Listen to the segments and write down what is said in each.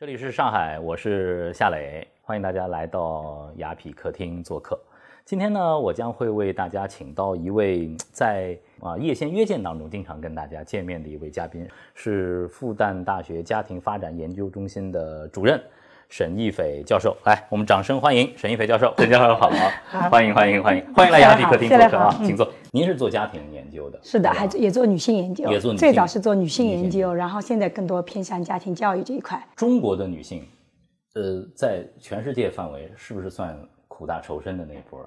这里是上海，我是夏磊，欢迎大家来到雅痞客厅做客。今天呢，我将会为大家请到一位在啊夜线约见当中经常跟大家见面的一位嘉宾，是复旦大学家庭发展研究中心的主任。沈亦斐教授，来，我们掌声欢迎沈亦斐教授。沈教授好，欢迎欢迎欢迎欢迎来雅痞客厅做客啊，请坐。您是做家庭研究的？是的，还也做女性研究，也做。最早是做女性研究，然后现在更多偏向家庭教育这一块。中国的女性，呃，在全世界范围是不是算苦大仇深的那一波？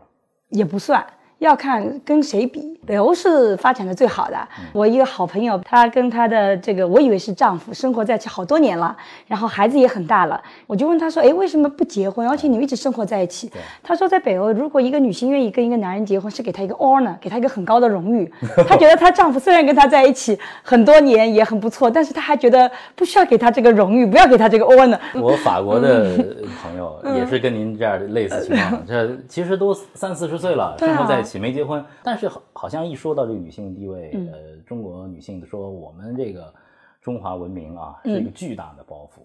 也不算。要看跟谁比，北欧是发展的最好的。我一个好朋友，她跟她的这个，我以为是丈夫，生活在一起好多年了，然后孩子也很大了。我就问她说：“哎，为什么不结婚？而且你们一直生活在一起？”她说：“在北欧，如果一个女性愿意跟一个男人结婚，是给她一个 honor，给她一个很高的荣誉。她觉得她丈夫虽然跟她在一起很多年也很不错，但是她还觉得不需要给她这个荣誉，不要给她这个 honor。”我法国的朋友也是跟您这样的类似情况，这其实都三四十岁了，生活在一起。没结婚，但是好好像一说到这个女性地位，呃，中国女性说我们这个中华文明啊是一个巨大的包袱。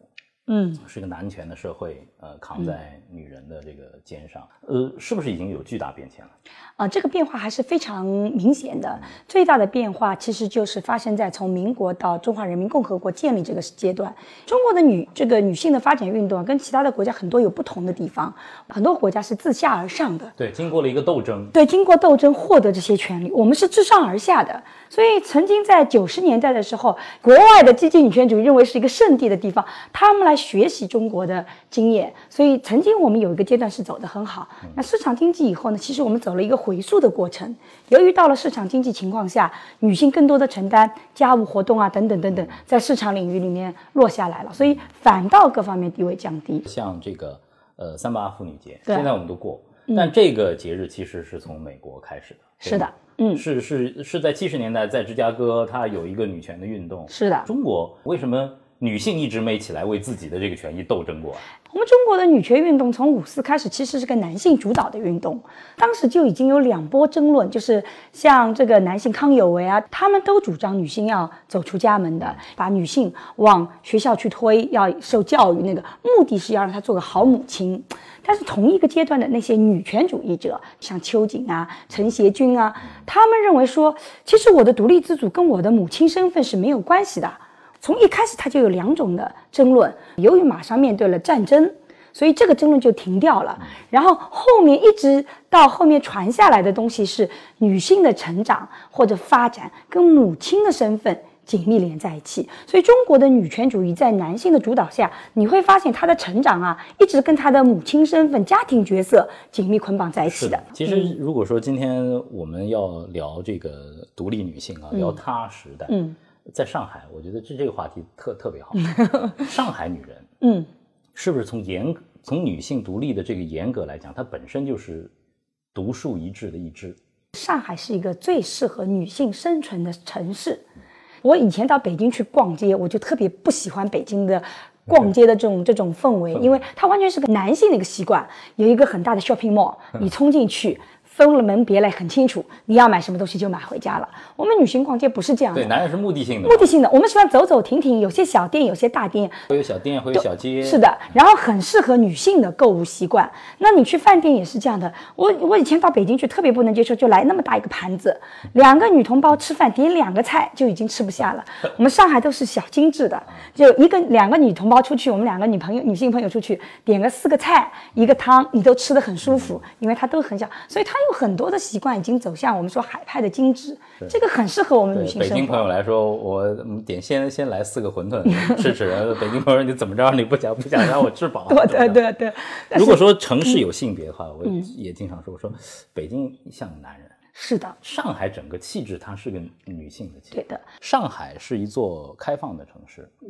嗯，是个男权的社会，呃，扛在女人的这个肩上，呃，是不是已经有巨大变迁了？啊，这个变化还是非常明显的。最大的变化其实就是发生在从民国到中华人民共和国建立这个阶段。中国的女这个女性的发展运动跟其他的国家很多有不同的地方，很多国家是自下而上的。对，经过了一个斗争。对，经过斗争获得这些权利，我们是自上而下的。所以曾经在九十年代的时候，国外的积极女权主义认为是一个圣地的地方，他们来。学习中国的经验，所以曾经我们有一个阶段是走得很好。那市场经济以后呢？其实我们走了一个回溯的过程。由于到了市场经济情况下，女性更多的承担家务活动啊，等等等等，在市场领域里面落下来了，所以反倒各方面地位降低。像这个呃三八妇女节，现在我们都过，但这个节日其实是从美国开始的。是的，嗯，是是是在七十年代在芝加哥，它有一个女权的运动。是的，中国为什么？女性一直没起来为自己的这个权益斗争过。我们中国的女权运动从五四开始，其实是个男性主导的运动。当时就已经有两波争论，就是像这个男性康有为啊，他们都主张女性要走出家门的，把女性往学校去推，要受教育。那个目的是要让她做个好母亲。但是同一个阶段的那些女权主义者，像秋瑾啊、陈协军啊，他们认为说，其实我的独立自主跟我的母亲身份是没有关系的。从一开始，它就有两种的争论。由于马上面对了战争，所以这个争论就停掉了。然后后面一直到后面传下来的东西是女性的成长或者发展跟母亲的身份紧密连在一起。所以中国的女权主义在男性的主导下，你会发现她的成长啊，一直跟她的母亲身份、家庭角色紧密捆绑在一起的。其实，如果说今天我们要聊这个独立女性啊，聊她时代，嗯。在上海，我觉得这这个话题特特别好。上海女人，嗯，是不是从严从女性独立的这个严格来讲，它本身就是独树一帜的一支。上海是一个最适合女性生存的城市。我以前到北京去逛街，我就特别不喜欢北京的逛街的这种这种氛围，因为它完全是个男性的一个习惯，有一个很大的 shopping mall，你冲进去。分了门别类很清楚，你要买什么东西就买回家了。我们女性逛街不是这样的，对，男人是目的性的，目的性的。我们喜欢走走停停，有些小店，有些大店，会有小店，会有小街，是的。然后很适合女性的购物习惯。那你去饭店也是这样的。我我以前到北京去，特别不能接受，就来那么大一个盘子，两个女同胞吃饭点两个菜就已经吃不下了。我们上海都是小精致的，就一个两个女同胞出去，我们两个女朋友女性朋友出去点个四个菜一个汤，你都吃得很舒服，因为它都很小，所以它有很多的习惯。已经走向我们说海派的精致，这个很适合我们女性。北京朋友来说，我点先先来四个馄饨吃吃。北京朋友，你怎么着？你不想不想让我吃饱？对对对对。如果说城市有性别的话，我也经常说，我说北京像男人。是的。上海整个气质，它是个女性的气质。对的。上海是一座开放的城市，嗯，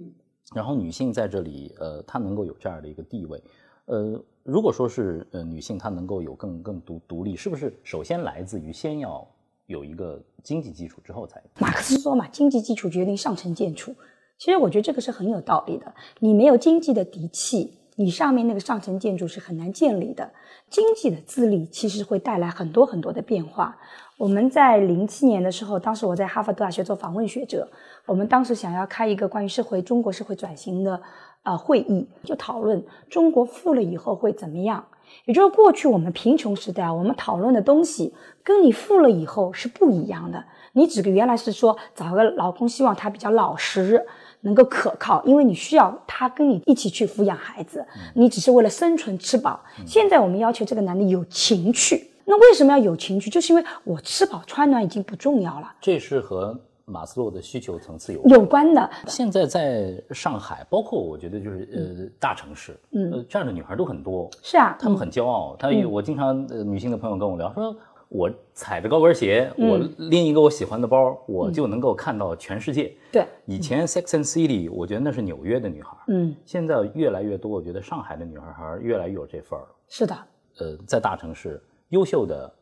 然后女性在这里，呃，她能够有这样的一个地位，呃。如果说是呃女性她能够有更更独独立，是不是首先来自于先要有一个经济基础之后才？马克思说嘛，经济基础决定上层建筑。其实我觉得这个是很有道理的。你没有经济的底气，你上面那个上层建筑是很难建立的。经济的自立其实会带来很多很多的变化。我们在零七年的时候，当时我在哈佛大学做访问学者，我们当时想要开一个关于社会中国社会转型的呃会议，就讨论中国富了以后会怎么样。也就是过去我们贫穷时代，我们讨论的东西跟你富了以后是不一样的。你只原来是说找个老公，希望他比较老实，能够可靠，因为你需要他跟你一起去抚养孩子，你只是为了生存吃饱。现在我们要求这个男的有情趣，那为什么要有情趣？就是因为我吃饱穿暖已经不重要了，这是和马斯洛的需求层次有有关的。现在在上海，包括我觉得就是呃大城市，嗯，这样的女孩都很多。是啊，她们很骄傲。她我经常呃女性的朋友跟我聊说。我踩着高跟鞋，我拎一个我喜欢的包，我就能够看到全世界。对，以前 Sex and City，我觉得那是纽约的女孩。嗯，现在越来越多，我觉得上海的女孩孩越来越有这份儿。是的，呃，在大城市，优秀的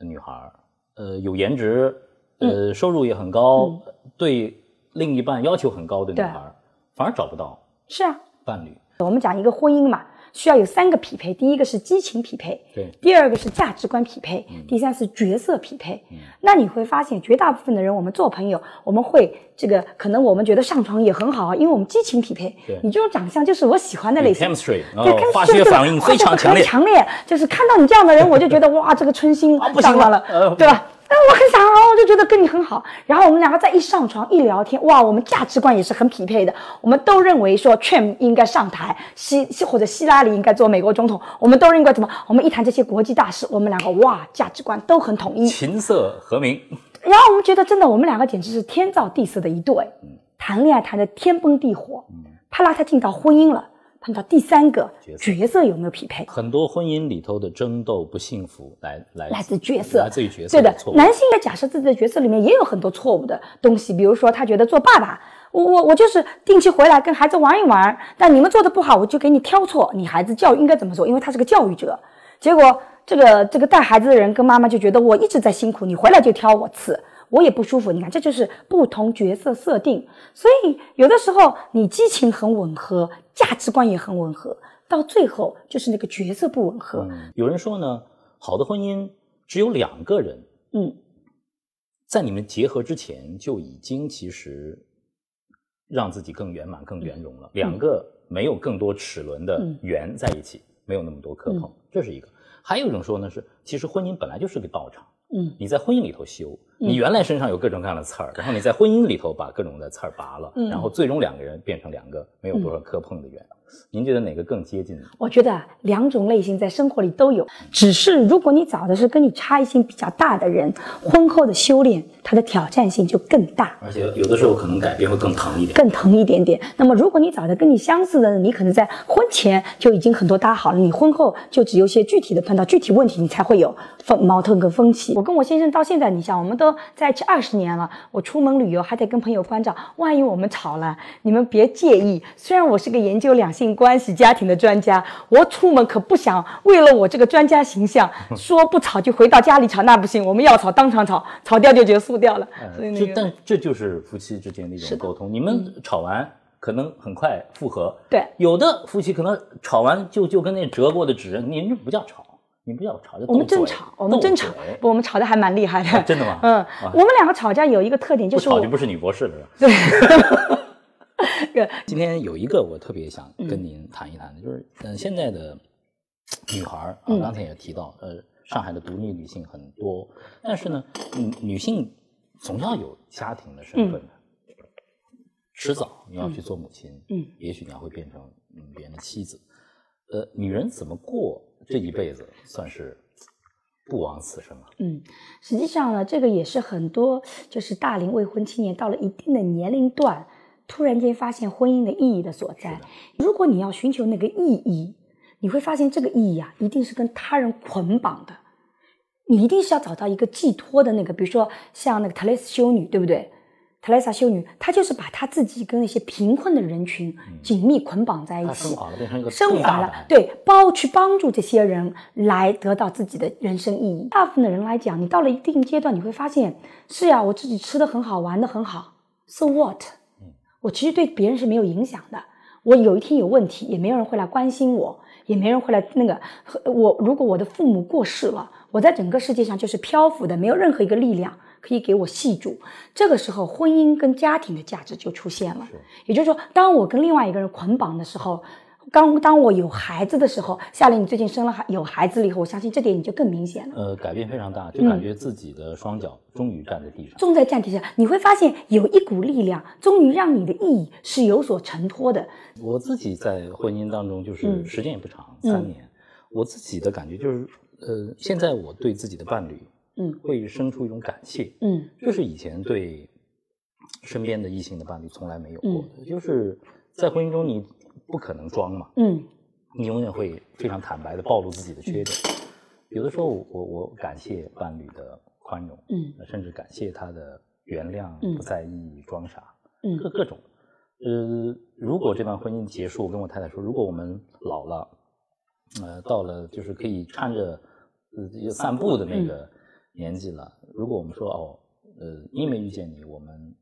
女孩，呃，有颜值，呃，收入也很高，对另一半要求很高的女孩，反而找不到。是啊，伴侣。我们讲一个婚姻嘛。需要有三个匹配，第一个是激情匹配，对；第二个是价值观匹配，第三是角色匹配。那你会发现，绝大部分的人，我们做朋友，我们会这个，可能我们觉得上床也很好啊，因为我们激情匹配。对，你这种长相就是我喜欢的类型，chemistry，对，化学反应非常强烈，强烈，就是看到你这样的人，我就觉得哇，这个春心上来了，对吧？哎，我很想啊，我就觉得跟你很好。然后我们两个在一上床一聊天，哇，我们价值观也是很匹配的。我们都认为说，Trump 应该上台，希希或者希拉里应该做美国总统。我们都认为怎么？我们一谈这些国际大事，我们两个哇，价值观都很统一，琴瑟和鸣。然后我们觉得真的，我们两个简直是天造地设的一对，谈恋爱谈的天崩地火，啪啦，他进到婚姻了。碰到第三个角色有没有匹配？很多婚姻里头的争斗不幸福，来来来自角色，来自于角色。对的，男性在假设自己的角色里面也有很多错误的东西，比如说他觉得做爸爸，我我我就是定期回来跟孩子玩一玩，但你们做的不好，我就给你挑错，你孩子教育应该怎么做？因为他是个教育者，结果这个这个带孩子的人跟妈妈就觉得我一直在辛苦，你回来就挑我刺。我也不舒服，你看，这就是不同角色设定。所以有的时候你激情很吻合，价值观也很吻合，到最后就是那个角色不吻合。有人说呢，好的婚姻只有两个人，嗯，在你们结合之前就已经其实让自己更圆满、更圆融了。两个没有更多齿轮的圆在一起，没有那么多磕碰，这是一个。还有一种说呢，是其实婚姻本来就是个道场，嗯，你在婚姻里头修。你原来身上有各种各样的刺儿，然后你在婚姻里头把各种的刺儿拔了，然后最终两个人变成两个没有多少磕碰的圆。您觉得哪个更接近呢？我觉得两种类型在生活里都有，只是如果你找的是跟你差异性比较大的人，婚后的修炼它的挑战性就更大，而且有的时候可能改变会更疼一点，更疼一点点。那么如果你找的跟你相似的，你可能在婚前就已经很多搭好了，你婚后就只有些具体的碰到具体问题，你才会有分矛盾跟分歧。我跟我先生到现在，你想我们都在一起二十年了，我出门旅游还得跟朋友关照，万一我们吵了，你们别介意。虽然我是个研究两。性关系家庭的专家，我出门可不想为了我这个专家形象，说不吵就回到家里吵，那不行，我们要吵当场吵，吵掉就结束掉了。所以那个，但这就是夫妻之间的一种沟通。你们吵完可能很快复合，对，有的夫妻可能吵完就就跟那折过的纸，您这不叫吵，你不要吵，我们真吵，我们真吵，我们吵的还蛮厉害的。真的吗？嗯，我们两个吵架有一个特点，就是吵就不是女博士了。对。今天有一个我特别想跟您谈一谈的，就是嗯，现在的女孩儿啊，刚才也提到，呃，上海的独立女性很多，但是呢，女女性总要有家庭的身份的，迟早你要去做母亲，嗯，也许你要会变成嗯别人的妻子，呃，女人怎么过这一辈子算是不枉此生了？嗯，实际上呢，这个也是很多就是大龄未婚青年到了一定的年龄段。突然间发现婚姻的意义的所在。如果你要寻求那个意义，你会发现这个意义啊，一定是跟他人捆绑的。你一定是要找到一个寄托的那个，比如说像那个特蕾斯修女，对不对？特蕾莎修女，她就是把她自己跟那些贫困的人群紧密捆绑在一起，升华了，变成一个升华了，对，包去帮助这些人来得到自己的人生意义。大部分的人来讲，你到了一定阶段，你会发现，是呀，我自己吃的很好，玩的很好，so what？我其实对别人是没有影响的，我有一天有问题，也没有人会来关心我，也没人会来那个我。如果我的父母过世了，我在整个世界上就是漂浮的，没有任何一个力量可以给我系住。这个时候，婚姻跟家庭的价值就出现了。也就是说，当我跟另外一个人捆绑的时候。刚当我有孩子的时候，夏琳，你最近生了孩有孩子了以后，我相信这点你就更明显了。呃，改变非常大，就感觉自己的双脚终于站在地上，重在站地上，你会发现有一股力量，终于让你的意义是有所承托的。我自己在婚姻当中，就是时间也不长，三年，我自己的感觉就是，呃，现在我对自己的伴侣，嗯，会生出一种感谢，嗯，这是以前对身边的异性的伴侣从来没有过的，就是在婚姻中你。不可能装嘛，嗯，你永远会非常坦白的暴露自己的缺点。有的时候，我我感谢伴侣的宽容，嗯，甚至感谢他的原谅、不在意、装傻，嗯，各各种。呃，如果这段婚姻结束，我跟我太太说，如果我们老了，呃，到了就是可以搀着呃散步的那个年纪了，如果我们说哦，呃，因为遇见你，我们。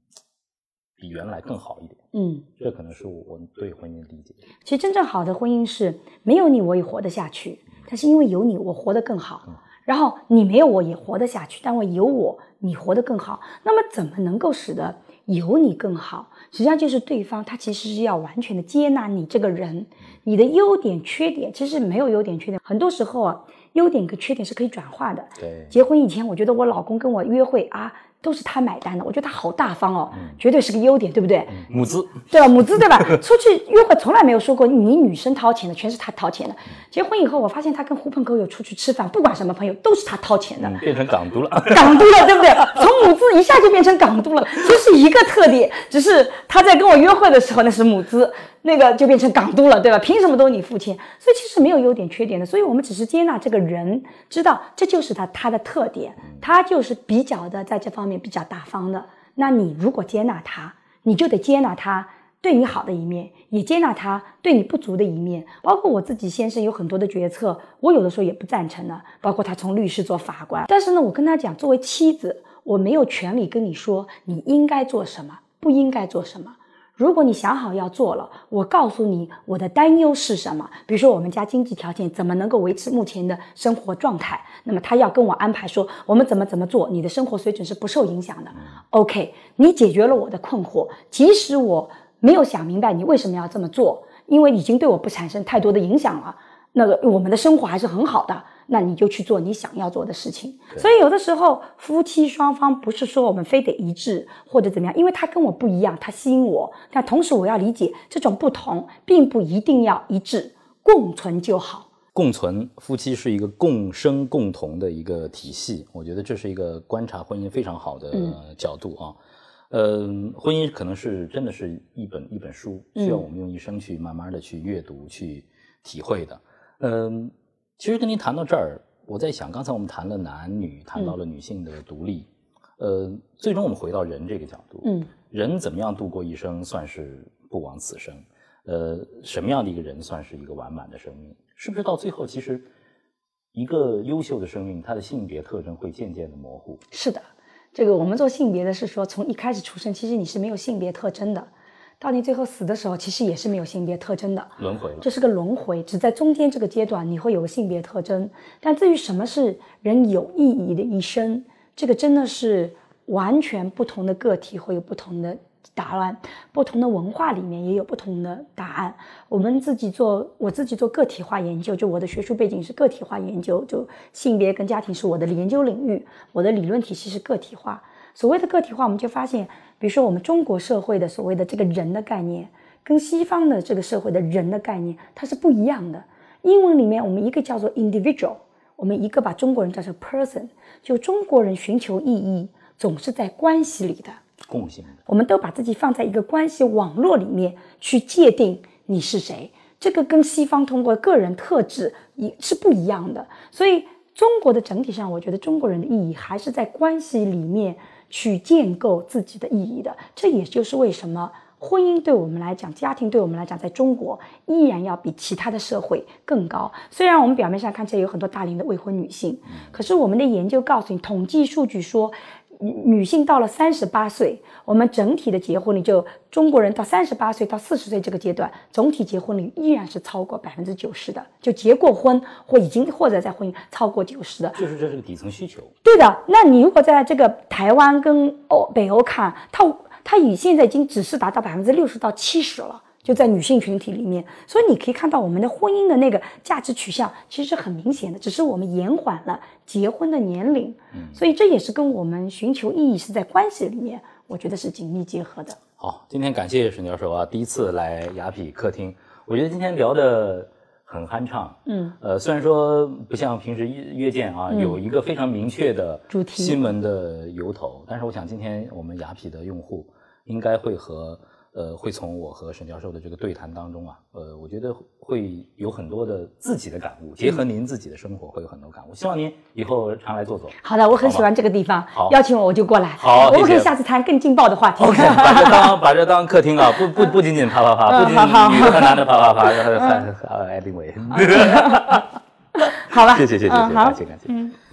比原来更好一点，嗯，这可能是我对婚姻的理解。其实真正好的婚姻是没有你我也活得下去，但是因为有你我活得更好。然后你没有我也活得下去，但我有我你活得更好。那么怎么能够使得有你更好？实际上就是对方他其实是要完全的接纳你这个人，你的优点缺点其实没有优点缺点，很多时候啊，优点跟缺点是可以转化的。对，结婚以前我觉得我老公跟我约会啊。都是他买单的，我觉得他好大方哦，绝对是个优点，对不对？母资，对吧？母资，对吧？出去约会从来没有说过你女生掏钱的，全是他掏钱的。结婚以后，我发现他跟狐朋狗友出去吃饭，不管什么朋友，都是他掏钱的，变成港督了。港督了，对不对？从母资一下就变成港督了，就是一个特点，只是他在跟我约会的时候那是母资。那个就变成港督了，对吧？凭什么都是你付钱？所以其实没有优点缺点的，所以我们只是接纳这个人，知道这就是他他的特点，他就是比较的在这方面比较大方的。那你如果接纳他，你就得接纳他对你好的一面，也接纳他对你不足的一面。包括我自己先生有很多的决策，我有的时候也不赞成的。包括他从律师做法官，但是呢，我跟他讲，作为妻子，我没有权利跟你说你应该做什么，不应该做什么。如果你想好要做了，我告诉你我的担忧是什么。比如说，我们家经济条件怎么能够维持目前的生活状态？那么他要跟我安排说，我们怎么怎么做，你的生活水准是不受影响的。OK，你解决了我的困惑，即使我没有想明白你为什么要这么做，因为已经对我不产生太多的影响了。那个我们的生活还是很好的。那你就去做你想要做的事情。所以有的时候夫妻双方不是说我们非得一致或者怎么样，因为他跟我不一样，他吸引我。但同时我要理解这种不同，并不一定要一致，共存就好。共存，夫妻是一个共生共同的一个体系。我觉得这是一个观察婚姻非常好的角度啊。嗯，婚姻可能是真的是一本一本书，需要我们用一生去慢慢的去阅读、去体会的。嗯。其实跟您谈到这儿，我在想，刚才我们谈了男女，谈到了女性的独立，呃，最终我们回到人这个角度，嗯，人怎么样度过一生算是不枉此生？呃，什么样的一个人算是一个完满的生命？是不是到最后，其实一个优秀的生命，它的性别特征会渐渐的模糊？是的，这个我们做性别的是说，从一开始出生，其实你是没有性别特征的。到你最后死的时候，其实也是没有性别特征的轮回，这是个轮回，只在中间这个阶段你会有个性别特征。但至于什么是人有意义的一生，这个真的是完全不同的个体会有不同的答案，不同的文化里面也有不同的答案。我们自己做，我自己做个体化研究，就我的学术背景是个体化研究，就性别跟家庭是我的研究领域，我的理论体系是个体化。所谓的个体化，我们就发现。比如说，我们中国社会的所谓的这个人的概念，跟西方的这个社会的人的概念，它是不一样的。英文里面，我们一个叫做 individual，我们一个把中国人叫做 person，就中国人寻求意义总是在关系里的共性。我们都把自己放在一个关系网络里面去界定你是谁，这个跟西方通过个人特质也是不一样的。所以，中国的整体上，我觉得中国人的意义还是在关系里面。去建构自己的意义的，这也就是为什么婚姻对我们来讲，家庭对我们来讲，在中国依然要比其他的社会更高。虽然我们表面上看起来有很多大龄的未婚女性，可是我们的研究告诉你，统计数据说，女女性到了三十八岁，我们整体的结婚率就中国人到三十八岁到四十岁这个阶段，总体结婚率依然是超过百分之九十的，就结过婚或已经或者在婚姻超过九十的。就是这是个底层需求。对的，那你如果在这个台湾跟欧北欧看，它它已现在已经只是达到百分之六十到七十了。就在女性群体里面，所以你可以看到我们的婚姻的那个价值取向其实是很明显的，只是我们延缓了结婚的年龄。嗯，所以这也是跟我们寻求意义是在关系里面，我觉得是紧密结合的。好，今天感谢沈教授啊，第一次来雅痞客厅，我觉得今天聊的很酣畅。嗯，呃，虽然说不像平时约见啊，有一个非常明确的主题新闻的由头，但是我想今天我们雅痞的用户应该会和。呃，会从我和沈教授的这个对谈当中啊，呃，我觉得会有很多的自己的感悟，结合您自己的生活，会有很多感悟。希望您以后常来坐坐。好的，我很喜欢这个地方，好，邀请我我就过来。好，我们可以下次谈更劲爆的话题。OK，把这当把这当客厅啊，不不不仅仅啪啪啪，不仅仅女的和男的啪啪啪，还还还还 anyway。好了，谢谢谢谢谢谢，感谢感谢。